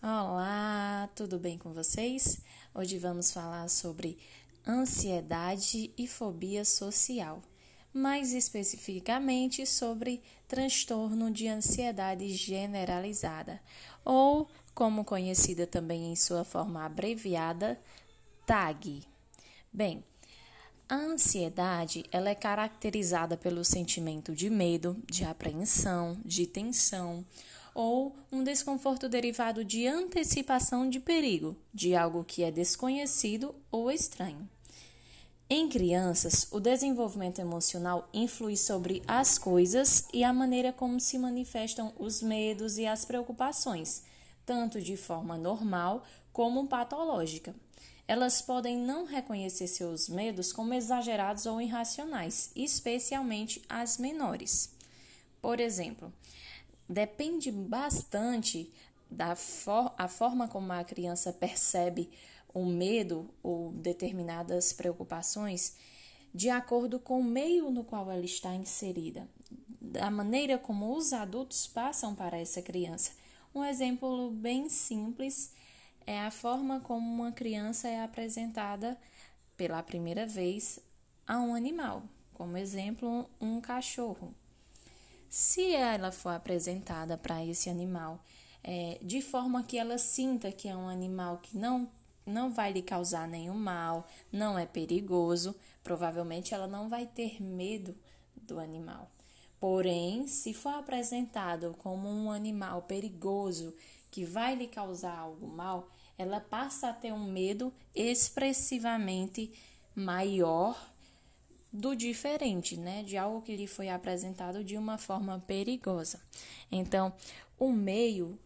Olá, tudo bem com vocês? Hoje vamos falar sobre ansiedade e fobia social, mais especificamente sobre transtorno de ansiedade generalizada, ou como conhecida também em sua forma abreviada, TAG. Bem, a ansiedade ela é caracterizada pelo sentimento de medo, de apreensão, de tensão ou um desconforto derivado de antecipação de perigo, de algo que é desconhecido ou estranho. Em crianças, o desenvolvimento emocional influi sobre as coisas e a maneira como se manifestam os medos e as preocupações, tanto de forma normal como patológica elas podem não reconhecer seus medos como exagerados ou irracionais, especialmente as menores. Por exemplo, depende bastante da for a forma como a criança percebe o medo ou determinadas preocupações de acordo com o meio no qual ela está inserida, da maneira como os adultos passam para essa criança. Um exemplo bem simples é a forma como uma criança é apresentada pela primeira vez a um animal, como exemplo, um cachorro. Se ela for apresentada para esse animal é, de forma que ela sinta que é um animal que não, não vai lhe causar nenhum mal, não é perigoso, provavelmente ela não vai ter medo do animal. Porém, se for apresentado como um animal perigoso que vai lhe causar algo mal, ela passa a ter um medo expressivamente maior do diferente, né? De algo que lhe foi apresentado de uma forma perigosa. Então, o meio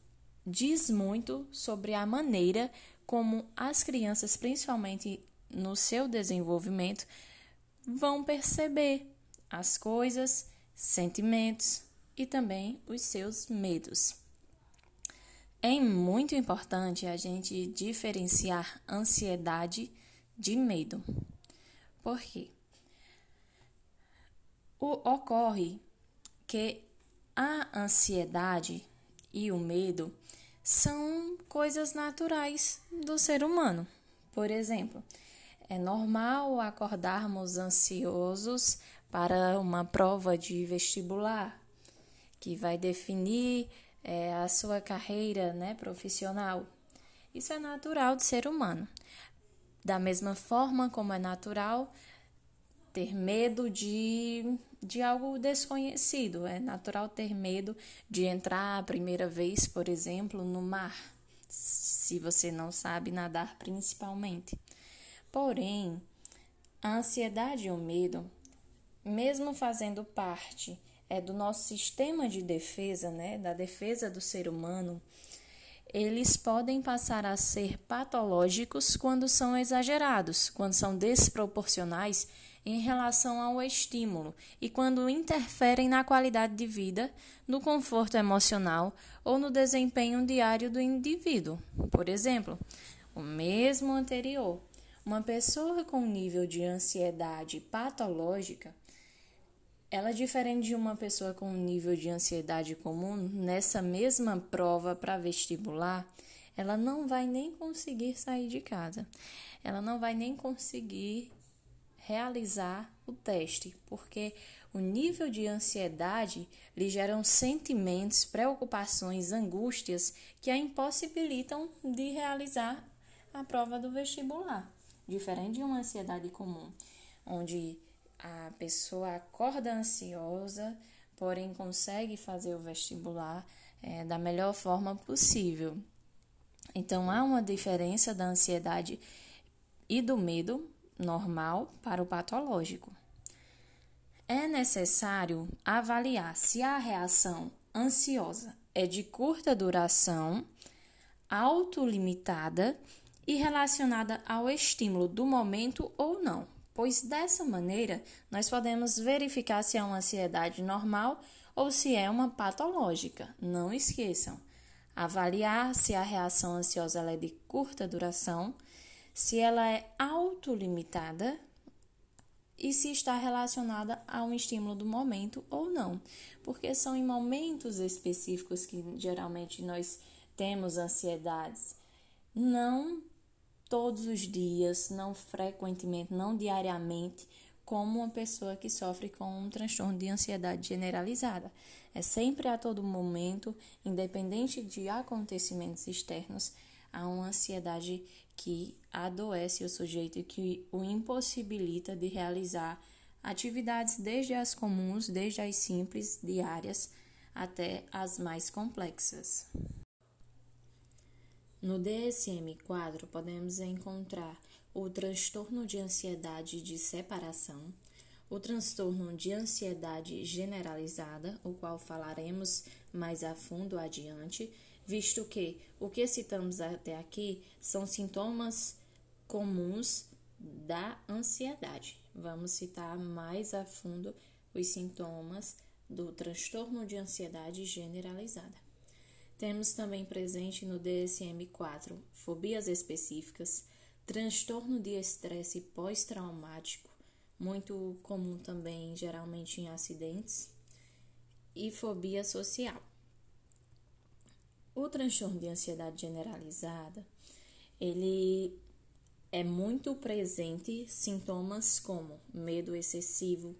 diz muito sobre a maneira como as crianças, principalmente no seu desenvolvimento, vão perceber as coisas, sentimentos e também os seus medos. É muito importante a gente diferenciar ansiedade de medo. Por quê? O, ocorre que a ansiedade e o medo são coisas naturais do ser humano. Por exemplo, é normal acordarmos ansiosos para uma prova de vestibular que vai definir é, a sua carreira né, profissional. Isso é natural do ser humano. Da mesma forma como é natural ter medo de, de algo desconhecido, é natural ter medo de entrar a primeira vez, por exemplo, no mar, se você não sabe nadar principalmente. Porém, a ansiedade e o medo, mesmo fazendo parte é, do nosso sistema de defesa, né, da defesa do ser humano, eles podem passar a ser patológicos quando são exagerados, quando são desproporcionais em relação ao estímulo e quando interferem na qualidade de vida, no conforto emocional ou no desempenho diário do indivíduo. Por exemplo, o mesmo anterior. Uma pessoa com nível de ansiedade patológica ela é diferente de uma pessoa com um nível de ansiedade comum, nessa mesma prova para vestibular, ela não vai nem conseguir sair de casa. Ela não vai nem conseguir realizar o teste, porque o nível de ansiedade lhe geram sentimentos, preocupações, angústias que a impossibilitam de realizar a prova do vestibular, diferente de uma ansiedade comum, onde a pessoa acorda ansiosa, porém consegue fazer o vestibular é, da melhor forma possível. Então, há uma diferença da ansiedade e do medo normal para o patológico. É necessário avaliar se a reação ansiosa é de curta duração, autolimitada e relacionada ao estímulo do momento ou não pois dessa maneira nós podemos verificar se é uma ansiedade normal ou se é uma patológica. Não esqueçam, avaliar se a reação ansiosa é de curta duração, se ela é autolimitada e se está relacionada a um estímulo do momento ou não, porque são em momentos específicos que geralmente nós temos ansiedades. Não todos os dias, não frequentemente, não diariamente, como uma pessoa que sofre com um transtorno de ansiedade generalizada. É sempre a todo momento, independente de acontecimentos externos, há uma ansiedade que adoece o sujeito e que o impossibilita de realizar atividades desde as comuns, desde as simples, diárias, até as mais complexas. No DSM-4 podemos encontrar o transtorno de ansiedade de separação, o transtorno de ansiedade generalizada, o qual falaremos mais a fundo adiante, visto que o que citamos até aqui são sintomas comuns da ansiedade. Vamos citar mais a fundo os sintomas do transtorno de ansiedade generalizada. Temos também presente no DSM-4 fobias específicas, transtorno de estresse pós-traumático, muito comum também geralmente em acidentes, e fobia social. O transtorno de ansiedade generalizada, ele é muito presente sintomas como medo excessivo,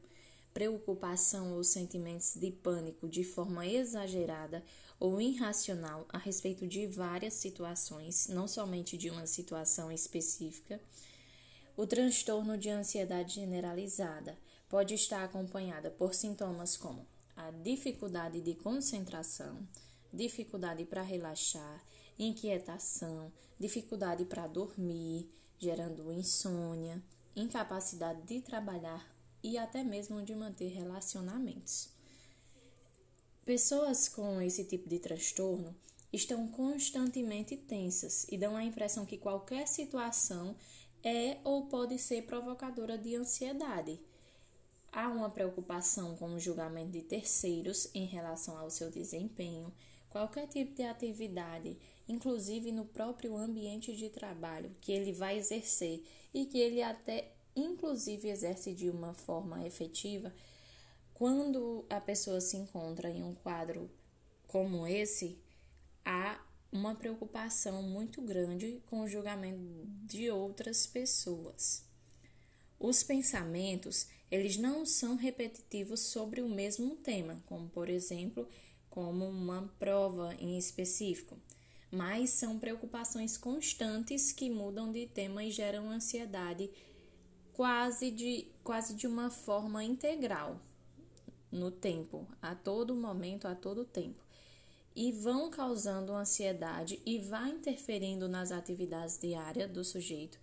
preocupação ou sentimentos de pânico de forma exagerada ou irracional a respeito de várias situações, não somente de uma situação específica. O transtorno de ansiedade generalizada pode estar acompanhada por sintomas como a dificuldade de concentração, dificuldade para relaxar, inquietação, dificuldade para dormir, gerando insônia, incapacidade de trabalhar e até mesmo de manter relacionamentos. Pessoas com esse tipo de transtorno estão constantemente tensas e dão a impressão que qualquer situação é ou pode ser provocadora de ansiedade. Há uma preocupação com o julgamento de terceiros em relação ao seu desempenho, qualquer tipo de atividade, inclusive no próprio ambiente de trabalho que ele vai exercer e que ele até inclusive exerce de uma forma efetiva, quando a pessoa se encontra em um quadro como esse, há uma preocupação muito grande com o julgamento de outras pessoas. Os pensamentos, eles não são repetitivos sobre o mesmo tema, como por exemplo, como uma prova em específico, mas são preocupações constantes que mudam de tema e geram ansiedade quase de, quase de uma forma integral no tempo, a todo momento, a todo tempo. E vão causando ansiedade e vai interferindo nas atividades diárias do sujeito.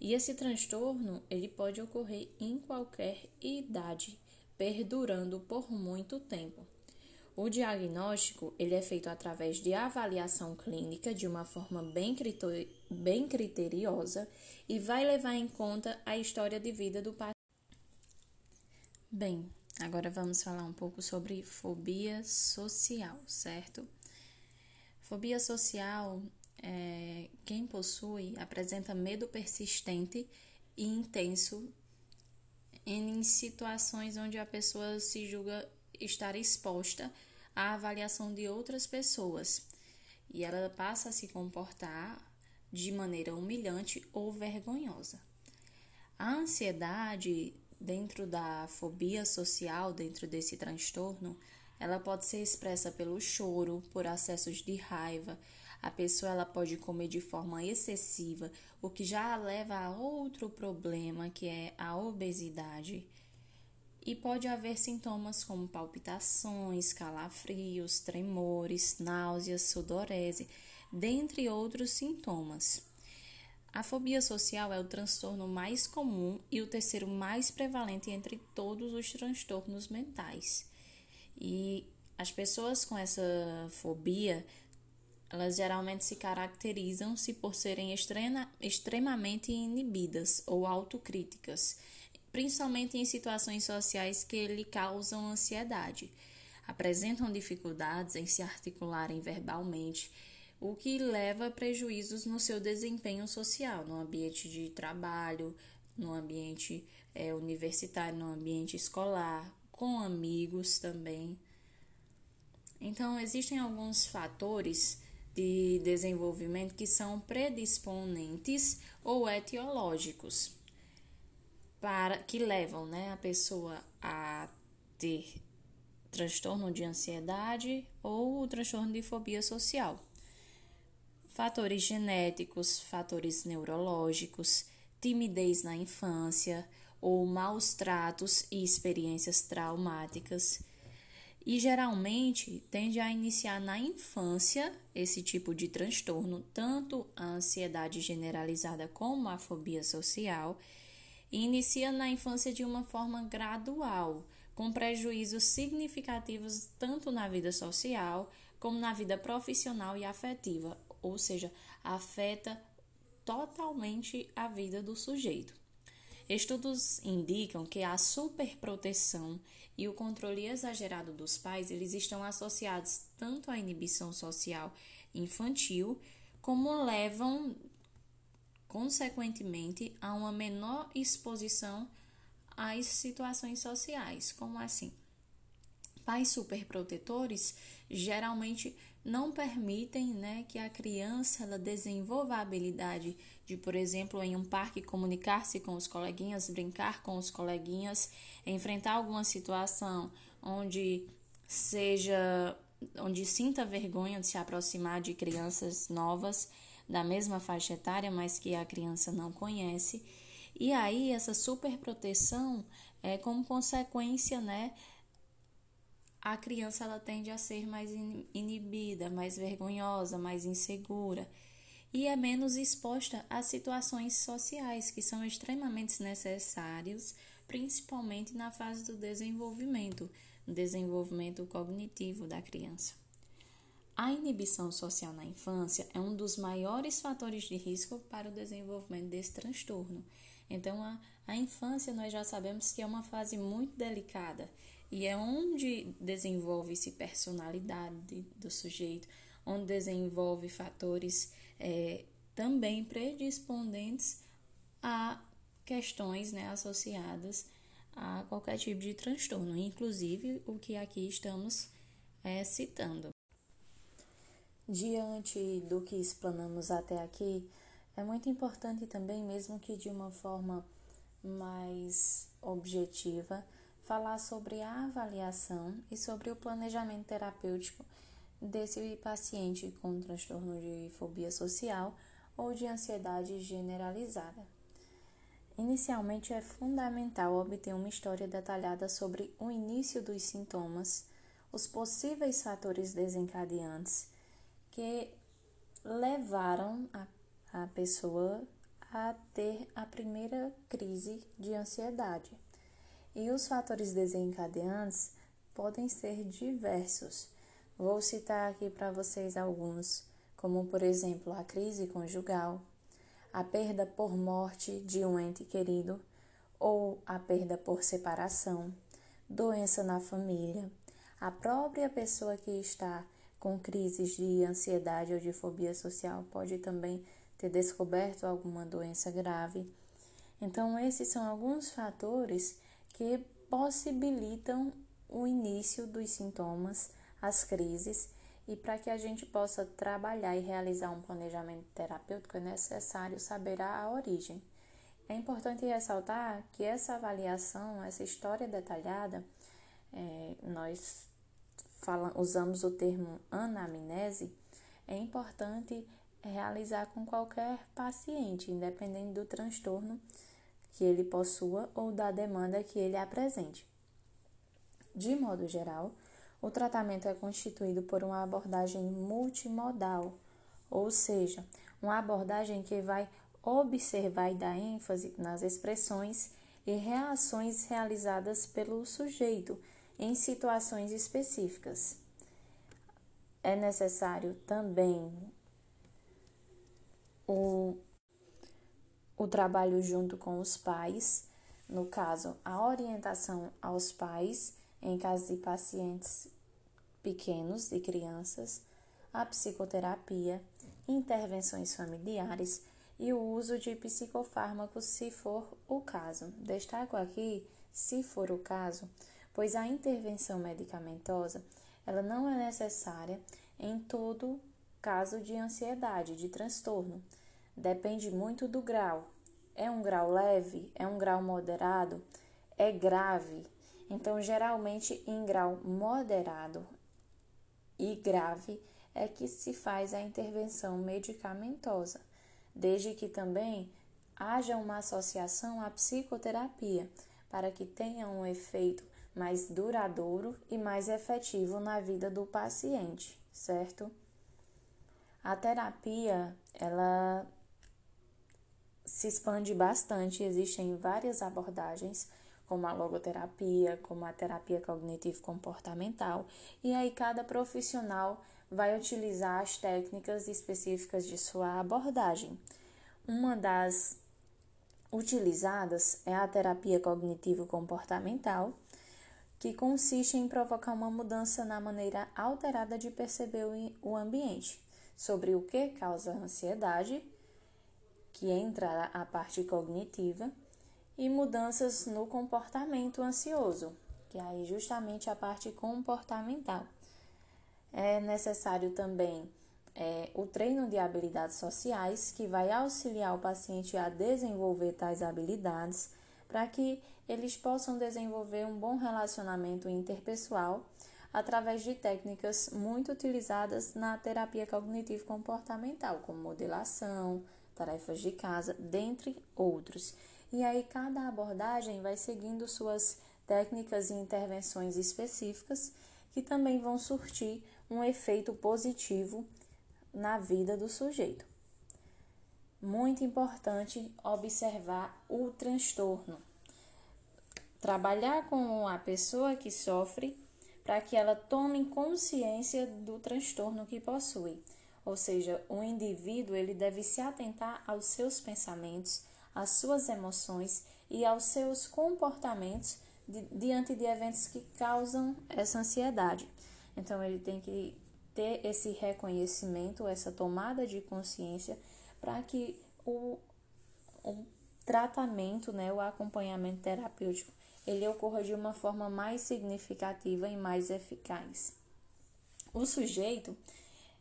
E esse transtorno, ele pode ocorrer em qualquer idade, perdurando por muito tempo. O diagnóstico ele é feito através de avaliação clínica de uma forma bem, bem criteriosa e vai levar em conta a história de vida do paciente. Bem, agora vamos falar um pouco sobre fobia social, certo? Fobia social, é, quem possui apresenta medo persistente e intenso em situações onde a pessoa se julga estar exposta à avaliação de outras pessoas e ela passa a se comportar de maneira humilhante ou vergonhosa. A ansiedade, dentro da fobia social, dentro desse transtorno, ela pode ser expressa pelo choro, por acessos de raiva. A pessoa ela pode comer de forma excessiva, o que já leva a outro problema, que é a obesidade e pode haver sintomas como palpitações, calafrios, tremores, náuseas, sudorese, dentre outros sintomas. A fobia social é o transtorno mais comum e o terceiro mais prevalente entre todos os transtornos mentais. E as pessoas com essa fobia, elas geralmente se caracterizam-se por serem extrema, extremamente inibidas ou autocríticas principalmente em situações sociais que lhe causam ansiedade. Apresentam dificuldades em se articularem verbalmente, o que leva a prejuízos no seu desempenho social, no ambiente de trabalho, no ambiente é, universitário, no ambiente escolar, com amigos também. Então, existem alguns fatores de desenvolvimento que são predisponentes ou etiológicos para que levam né, a pessoa a ter transtorno de ansiedade ou transtorno de fobia social. Fatores genéticos, fatores neurológicos, timidez na infância ou maus tratos e experiências traumáticas. E geralmente tende a iniciar na infância esse tipo de transtorno, tanto a ansiedade generalizada como a fobia social e inicia na infância de uma forma gradual, com prejuízos significativos tanto na vida social como na vida profissional e afetiva, ou seja, afeta totalmente a vida do sujeito. Estudos indicam que a superproteção e o controle exagerado dos pais, eles estão associados tanto à inibição social infantil, como levam consequentemente, há uma menor exposição às situações sociais. Como assim? Pais superprotetores geralmente não permitem né, que a criança ela desenvolva a habilidade de, por exemplo, em um parque comunicar-se com os coleguinhas, brincar com os coleguinhas, enfrentar alguma situação onde seja onde sinta vergonha de se aproximar de crianças novas da mesma faixa etária, mas que a criança não conhece. E aí essa superproteção é como consequência, né? A criança ela tende a ser mais inibida, mais vergonhosa, mais insegura e é menos exposta a situações sociais que são extremamente necessários, principalmente na fase do desenvolvimento, desenvolvimento cognitivo da criança. A inibição social na infância é um dos maiores fatores de risco para o desenvolvimento desse transtorno. Então, a, a infância nós já sabemos que é uma fase muito delicada e é onde desenvolve-se personalidade do sujeito, onde desenvolve fatores é, também predisponentes a questões né, associadas a qualquer tipo de transtorno, inclusive o que aqui estamos é, citando. Diante do que explanamos até aqui, é muito importante também, mesmo que de uma forma mais objetiva, falar sobre a avaliação e sobre o planejamento terapêutico desse paciente com transtorno de fobia social ou de ansiedade generalizada. Inicialmente, é fundamental obter uma história detalhada sobre o início dos sintomas, os possíveis fatores desencadeantes que levaram a, a pessoa a ter a primeira crise de ansiedade. E os fatores desencadeantes podem ser diversos. Vou citar aqui para vocês alguns, como por exemplo a crise conjugal, a perda por morte de um ente querido ou a perda por separação, doença na família, a própria pessoa que está com crises de ansiedade ou de fobia social pode também ter descoberto alguma doença grave. Então, esses são alguns fatores que possibilitam o início dos sintomas, as crises, e para que a gente possa trabalhar e realizar um planejamento terapêutico é necessário saber a origem. É importante ressaltar que essa avaliação, essa história detalhada, é, nós fala, usamos o termo anamnese, é importante realizar com qualquer paciente, independente do transtorno que ele possua ou da demanda que ele apresente. De modo geral, o tratamento é constituído por uma abordagem multimodal, ou seja, uma abordagem que vai observar e dar ênfase nas expressões e reações realizadas pelo sujeito em situações específicas. É necessário também o, o trabalho junto com os pais, no caso, a orientação aos pais em caso de pacientes pequenos e crianças, a psicoterapia, intervenções familiares e o uso de psicofármacos se for o caso. Destaco aqui, se for o caso, pois a intervenção medicamentosa ela não é necessária em todo caso de ansiedade, de transtorno. Depende muito do grau. É um grau leve? É um grau moderado? É grave? Então, geralmente, em grau moderado e grave é que se faz a intervenção medicamentosa, desde que também haja uma associação à psicoterapia, para que tenha um efeito mais duradouro e mais efetivo na vida do paciente, certo? A terapia, ela se expande bastante, existem várias abordagens, como a logoterapia, como a terapia cognitivo-comportamental, e aí cada profissional vai utilizar as técnicas específicas de sua abordagem. Uma das utilizadas é a terapia cognitivo-comportamental, que consiste em provocar uma mudança na maneira alterada de perceber o ambiente, sobre o que causa ansiedade, que entra a parte cognitiva, e mudanças no comportamento ansioso, que é aí justamente a parte comportamental. É necessário também é, o treino de habilidades sociais, que vai auxiliar o paciente a desenvolver tais habilidades para que eles possam desenvolver um bom relacionamento interpessoal através de técnicas muito utilizadas na terapia cognitivo-comportamental, como modelação, tarefas de casa, dentre outros. E aí cada abordagem vai seguindo suas técnicas e intervenções específicas que também vão surtir um efeito positivo na vida do sujeito. Muito importante observar o transtorno. Trabalhar com a pessoa que sofre para que ela tome consciência do transtorno que possui. Ou seja, o indivíduo ele deve se atentar aos seus pensamentos, às suas emoções e aos seus comportamentos di diante de eventos que causam essa ansiedade. Então ele tem que ter esse reconhecimento, essa tomada de consciência para que o, o tratamento, né, o acompanhamento terapêutico, ele ocorra de uma forma mais significativa e mais eficaz. O sujeito,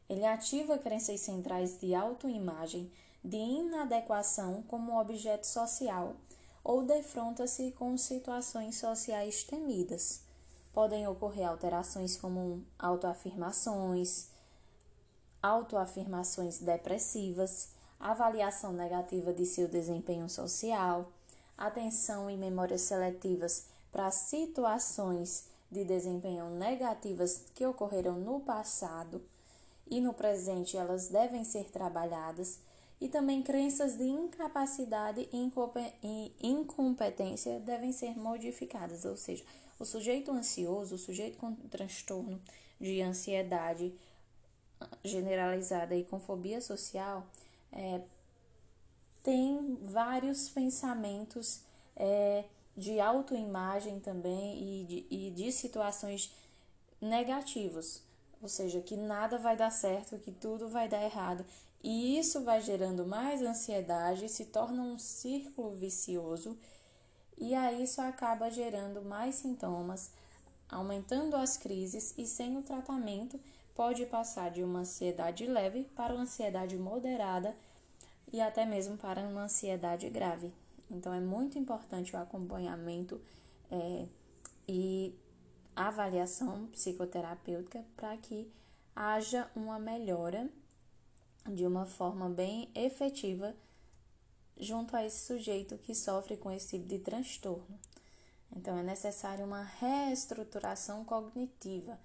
ele ativa crenças centrais de autoimagem, de inadequação como objeto social ou defronta-se com situações sociais temidas podem ocorrer alterações como autoafirmações, autoafirmações depressivas, avaliação negativa de seu desempenho social, atenção e memórias seletivas para situações de desempenho negativas que ocorreram no passado e no presente elas devem ser trabalhadas e também crenças de incapacidade e incompetência devem ser modificadas, ou seja, o sujeito ansioso, o sujeito com transtorno de ansiedade generalizada e com fobia social, é, tem vários pensamentos é, de autoimagem também e de, e de situações negativos, ou seja, que nada vai dar certo, que tudo vai dar errado. E isso vai gerando mais ansiedade, se torna um círculo vicioso e aí isso acaba gerando mais sintomas, aumentando as crises e sem o tratamento pode passar de uma ansiedade leve para uma ansiedade moderada e até mesmo para uma ansiedade grave. Então é muito importante o acompanhamento é, e avaliação psicoterapêutica para que haja uma melhora de uma forma bem efetiva junto a esse sujeito que sofre com esse tipo de transtorno. Então, é necessário uma reestruturação cognitiva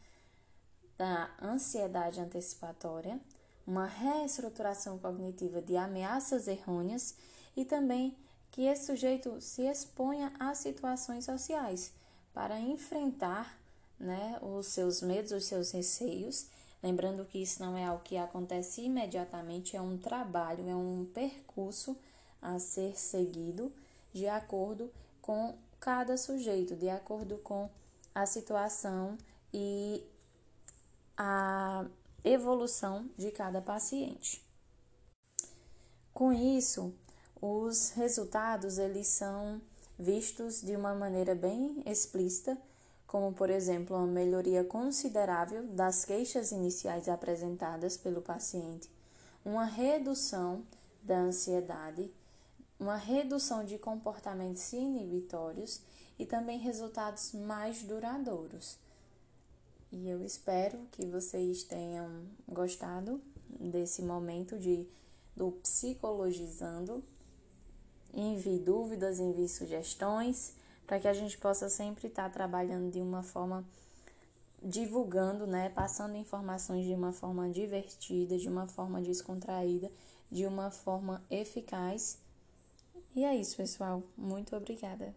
da ansiedade antecipatória, uma reestruturação cognitiva de ameaças errôneas e também que esse sujeito se exponha a situações sociais para enfrentar né, os seus medos, os seus receios. Lembrando que isso não é algo que acontece imediatamente, é um trabalho, é um percurso a ser seguido de acordo com cada sujeito, de acordo com a situação e a evolução de cada paciente. Com isso, os resultados eles são vistos de uma maneira bem explícita como por exemplo uma melhoria considerável das queixas iniciais apresentadas pelo paciente, uma redução da ansiedade, uma redução de comportamentos inibitórios e também resultados mais duradouros. E eu espero que vocês tenham gostado desse momento de do psicologizando. Envie dúvidas, envie sugestões, para que a gente possa sempre estar trabalhando de uma forma divulgando, né, passando informações de uma forma divertida, de uma forma descontraída, de uma forma eficaz. E é isso, pessoal. Muito obrigada.